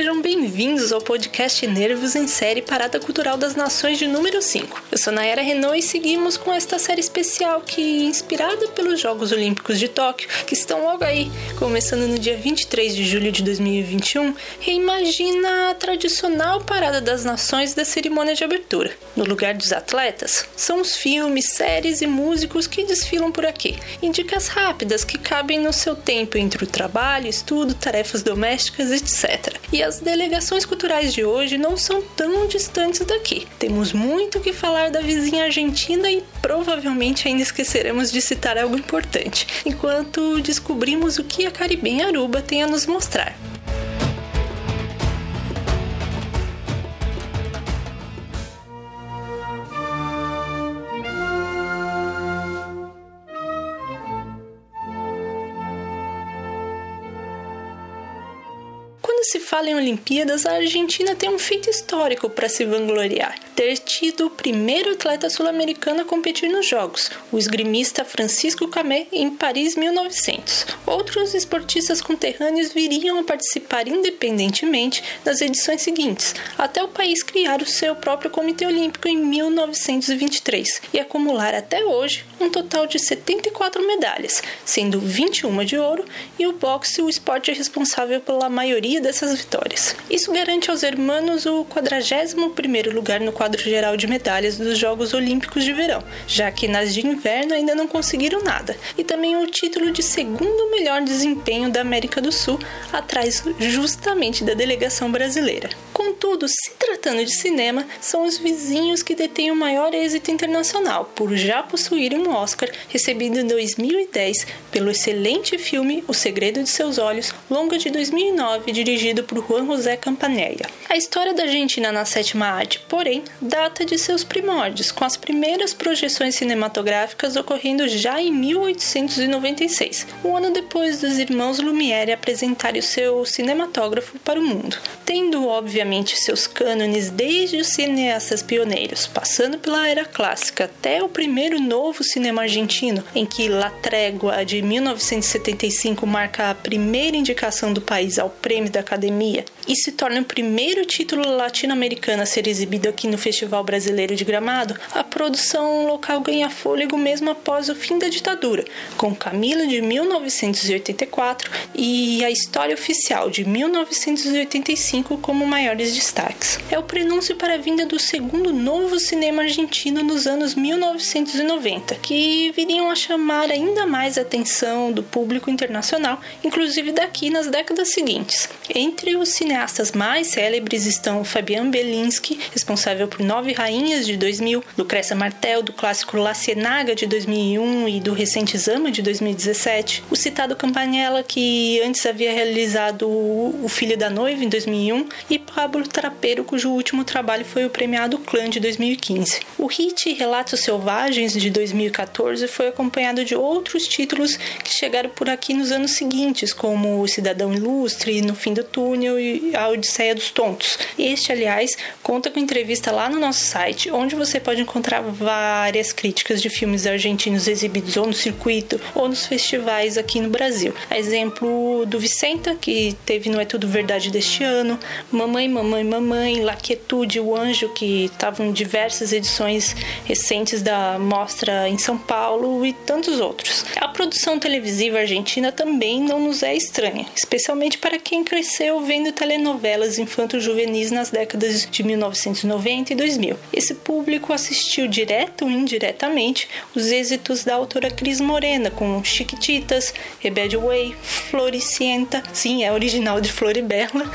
sejam bem-vindos ao podcast Nervos em Série Parada Cultural das Nações de número 5. Eu sou Nayara Renault e seguimos com esta série especial que, inspirada pelos Jogos Olímpicos de Tóquio, que estão logo aí, começando no dia 23 de julho de 2021, reimagina a tradicional Parada das Nações da cerimônia de abertura. No lugar dos atletas, são os filmes, séries e músicos que desfilam por aqui. Indicas rápidas que cabem no seu tempo entre o trabalho, estudo, tarefas domésticas, etc. E as delegações culturais de hoje não são tão distantes daqui. Temos muito que falar da vizinha Argentina e provavelmente ainda esqueceremos de citar algo importante, enquanto descobrimos o que a Caribenha Aruba tem a nos mostrar. Quando se fala em Olimpíadas, a Argentina tem um feito histórico para se vangloriar: ter tido o primeiro atleta sul-americano a competir nos Jogos, o esgrimista Francisco Camé, em Paris 1900. Outros esportistas conterrâneos viriam a participar independentemente nas edições seguintes, até o país criar o seu próprio Comitê Olímpico em 1923 e acumular até hoje um total de 74 medalhas, sendo 21 de ouro e o boxe o esporte responsável pela maioria dessas vitórias. Isso garante aos hermanos o 41º lugar no quadro geral de medalhas dos Jogos Olímpicos de Verão, já que nas de inverno ainda não conseguiram nada, e também o título de segundo melhor desempenho da América do Sul, atrás justamente da delegação brasileira. Contudo, se tratando de cinema, são os vizinhos que detêm o maior êxito internacional, por já possuírem um Oscar recebido em 2010 pelo excelente filme O Segredo de Seus Olhos, longa de 2009, dirigido por Juan José Campanella. A história da Argentina na sétima arte, porém, data de seus primórdios, com as primeiras projeções cinematográficas ocorrendo já em 1896, um ano depois dos irmãos Lumière apresentarem o seu cinematógrafo para o mundo. Tendo, obviamente, seus cânones desde os cineastas pioneiros, passando pela era clássica até o primeiro novo cinema argentino, em que La Trégua de 1975 marca a primeira indicação do país ao prêmio da Academia e se torna o primeiro título latino-americano a ser exibido aqui no Festival Brasileiro de Gramado, a produção local ganha fôlego mesmo após o fim da ditadura, com Camila de 1984 e A História Oficial de 1985 como maiores destaques. É o prenúncio para a vinda do segundo novo cinema argentino nos anos 1990, que viriam a chamar ainda mais a atenção do público internacional, inclusive daqui nas décadas seguintes. Entre os cineastas mais célebres estão Fabian Belinsky, responsável por Nove Rainhas de 2000, Lucrécia Martel, do clássico La Cienaga de 2001 e do recente Zama de 2017, o citado Campanella, que antes havia realizado O Filho da Noiva em 2001, e Pablo Trapeiro, cujo último trabalho foi o premiado Clã de 2015. O hit Relatos Selvagens de 2014 foi acompanhado de outros títulos que chegaram por aqui nos anos seguintes, como O Cidadão Ilustre, No Fim do Túnel e A Odisseia dos Tontos. Este, aliás, conta com entrevista lá no nosso site, onde você pode encontrar várias críticas de filmes argentinos exibidos ou no circuito ou nos festivais aqui no Brasil. A exemplo do Vicenta, que teve no É Tudo Verdade deste ano, Mamãe, Mamãe, Mamãe, La Quietude, O Anjo, que estavam em diversas edições recentes da mostra em São Paulo e tantos outros. A produção televisiva argentina também não nos é estranha, especialmente para quem cresceu vendo telenovelas infanto-juvenis nas décadas de 1990 e 2000. Esse público assistiu direto ou indiretamente os êxitos da autora Cris Morena com Chiquititas, Rebelde Way, Floricienta, sim, é original de Floribela,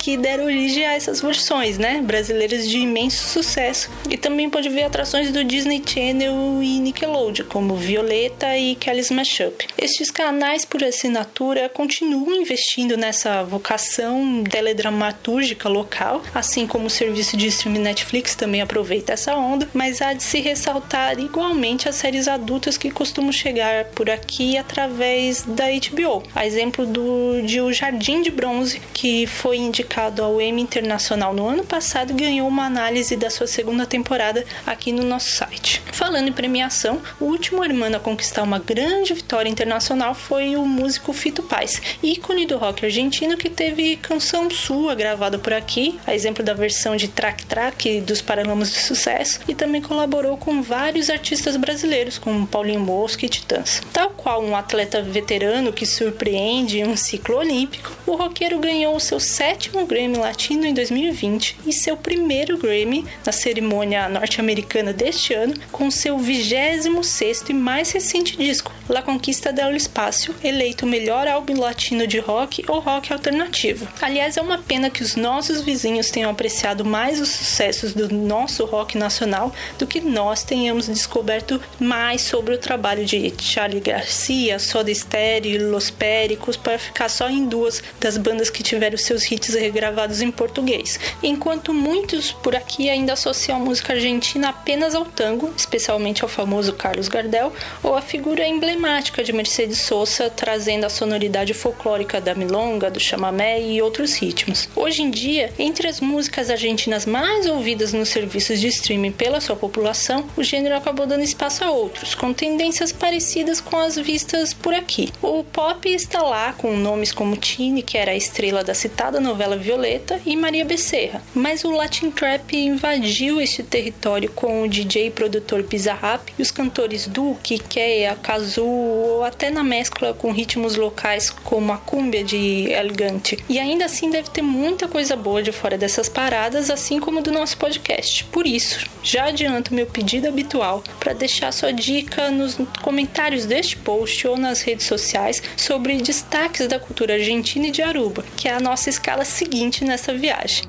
que deram origem a essas versões, né, brasileiras de imenso sucesso. E também pode ver atrações do Disney Channel e Nickelodeon, como Violeta e Kelly's Mashup. Estes canais por assinatura continuam investindo nessa vocação teledramatúrgica local, assim como o serviço de streaming Netflix também aproveita essa onda, mas há de se ressaltar igualmente as séries adultas que costumam chegar por aqui através da HBO. A exemplo do, de O Jardim de Bronze, que foi indicado indicado ao Emmy Internacional no ano passado ganhou uma análise da sua segunda temporada aqui no nosso site. Falando em premiação, o último hermano a conquistar uma grande vitória internacional foi o músico Fito Paz, ícone do rock argentino que teve canção sua gravada por aqui, a exemplo da versão de Track Track dos Paralamas de Sucesso, e também colaborou com vários artistas brasileiros, como Paulinho Mosca e Titãs. Tal qual um atleta veterano que surpreende em um ciclo olímpico, o roqueiro ganhou o seu sétimo Grammy Latino em 2020 e seu primeiro Grammy na cerimônia norte-americana deste ano com seu 26 e mais recente disco, La Conquista del Espacio, eleito o melhor álbum latino de rock ou rock alternativo. Aliás, é uma pena que os nossos vizinhos tenham apreciado mais os sucessos do nosso rock nacional do que nós tenhamos descoberto mais sobre o trabalho de Charlie Garcia, Soda Stereo Los Péricos para ficar só em duas das bandas que tiveram seus hits regravados em português. Enquanto muitos por aqui ainda associam a música argentina apenas ao tango, especialmente ao famoso Carlos Gardel, ou a figura emblemática de Mercedes Sosa trazendo a sonoridade folclórica da milonga, do chamamé e outros ritmos. Hoje em dia, entre as músicas argentinas mais ouvidas nos serviços de streaming pela sua população, o gênero acabou dando espaço a outros, com tendências parecidas com as vistas por aqui. O pop está lá com nomes como Tini, que era a estrela da citada novela Violeta, e Maria Becerra, mas o Latin Trap invadiu este território com o DJ e produtor Bizarrap e os cantores Duke, Keia, Kazu ou até na mescla com ritmos locais como a cúmbia de Elegante. E ainda assim deve ter muita coisa boa de fora dessas paradas, assim como do nosso podcast. Por isso, já adianto meu pedido habitual para deixar sua dica nos comentários deste post ou nas redes sociais sobre destaques da cultura argentina e de Aruba, que é a nossa escala seguinte nessa viagem.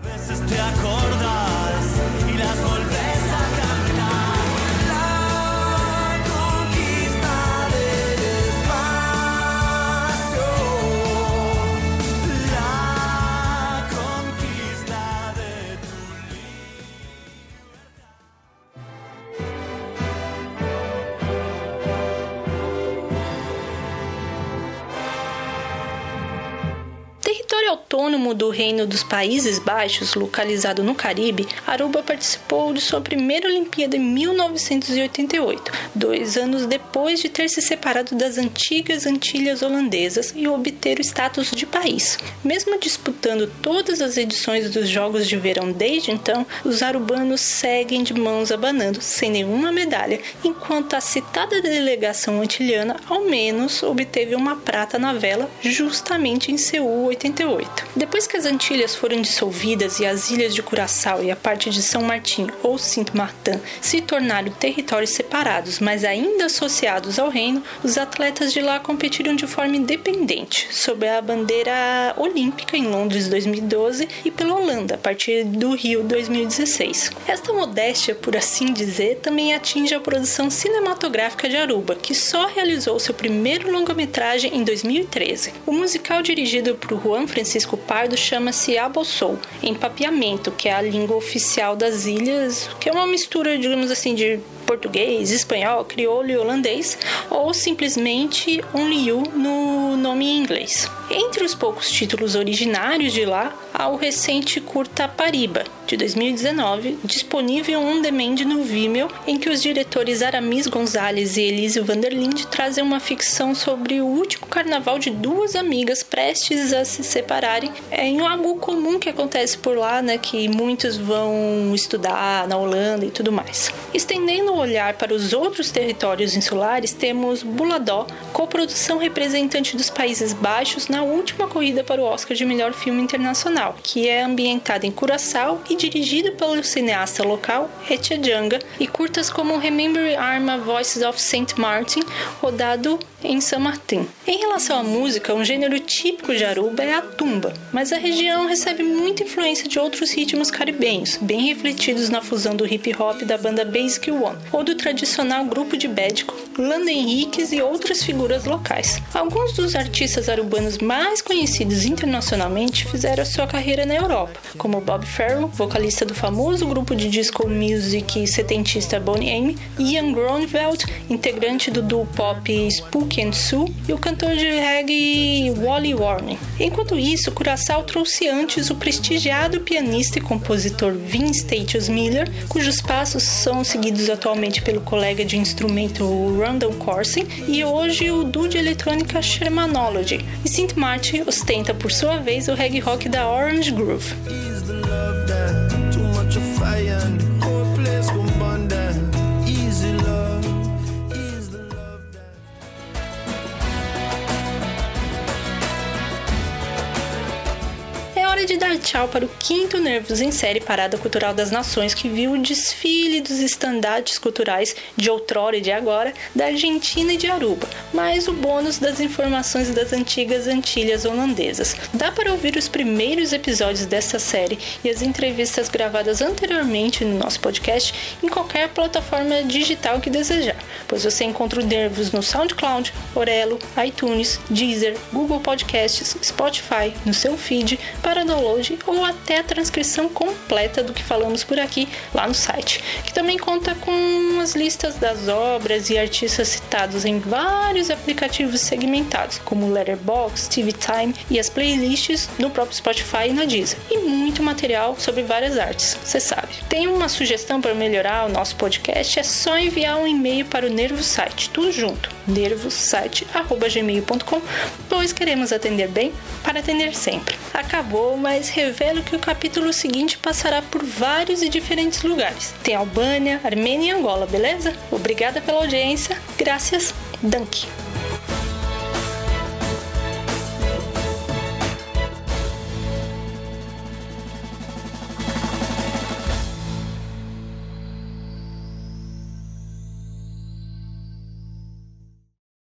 Autônomo do Reino dos Países Baixos, localizado no Caribe, Aruba participou de sua primeira Olimpíada em 1988, dois anos depois de ter se separado das antigas Antilhas holandesas e obter o status de país. Mesmo disputando todas as edições dos Jogos de Verão desde então, os arubanos seguem de mãos abanando, sem nenhuma medalha, enquanto a citada delegação antilhana ao menos obteve uma prata na vela justamente em Seul 88. Depois que as Antilhas foram dissolvidas e as ilhas de Curaçao e a parte de São Martim ou Sint Martin se tornaram territórios separados, mas ainda associados ao reino, os atletas de lá competiram de forma independente, sob a bandeira olímpica em Londres 2012 e pela Holanda a partir do Rio 2016. Esta modéstia, por assim dizer, também atinge a produção cinematográfica de Aruba, que só realizou seu primeiro longa-metragem em 2013. O musical dirigido por Juan Francisco Pardo chama-se Abossou, em papiamento, que é a língua oficial das ilhas, que é uma mistura, digamos assim, de português, espanhol, crioulo e holandês, ou simplesmente Only You no nome em inglês. Entre os poucos títulos originários de lá, há o recente curta Pariba, de 2019, disponível on demand no Vimeo, em que os diretores Aramis Gonzalez e Elise Vanderlinde trazem uma ficção sobre o último carnaval de duas amigas prestes a se separarem, é, em algo comum que acontece por lá, né, que muitos vão estudar na Holanda e tudo mais. Estendendo o olhar para os outros territórios insulares, temos Buladó, coprodução representante dos Países Baixos na última corrida para o Oscar de melhor filme internacional, que é ambientada em Curaçao e dirigido pelo cineasta local Etia Janga, e curtas como Remember Arma Voices of St. Martin, rodado em São Martin. Em relação à música, um gênero típico de Aruba é a tumba, mas a região recebe muita influência de outros ritmos caribenhos, bem refletidos na fusão do hip hop da banda Basic One, ou do tradicional grupo de Bédico, Landa Henriques e outras figuras locais. Alguns dos artistas arubanos mais conhecidos internacionalmente fizeram sua carreira na Europa, como Bob Farrell, vocalista do famoso grupo de disco music setentista Bonnie M, Ian Gronveld, integrante do duo pop Spook Sue e o cantor de reggae Wally Warren. Enquanto isso, Curaçao trouxe antes o prestigiado pianista e compositor Vince Statius Miller, cujos passos são seguidos atualmente pelo colega de instrumento Randall Corson e hoje o duo de eletrônica Shermanology. E St. Martin ostenta por sua vez o reggae rock da Orange Groove. Hora de dar tchau para o quinto Nervos em Série Parada Cultural das Nações, que viu o desfile dos estandartes culturais de outrora e de agora da Argentina e de Aruba, mais o bônus das informações das antigas Antilhas holandesas. Dá para ouvir os primeiros episódios desta série e as entrevistas gravadas anteriormente no nosso podcast em qualquer plataforma digital que desejar, pois você encontra o Nervos no SoundCloud, Orelo, iTunes, Deezer, Google Podcasts, Spotify, no seu feed para download ou até a transcrição completa do que falamos por aqui lá no site, que também conta com as listas das obras e artistas citados em vários aplicativos segmentados, como Letterboxd, TV Time e as playlists no próprio Spotify e na Deezer, e muito material sobre várias artes, você sabe. Tem uma sugestão para melhorar o nosso podcast? É só enviar um e-mail para o Nervo Site, tudo junto, nervosite@gmail.com, pois queremos atender bem para atender sempre. Acabou mas revelo que o capítulo seguinte passará por vários e diferentes lugares. Tem Albânia, Armênia e Angola, beleza? Obrigada pela audiência. Graças, Dunk.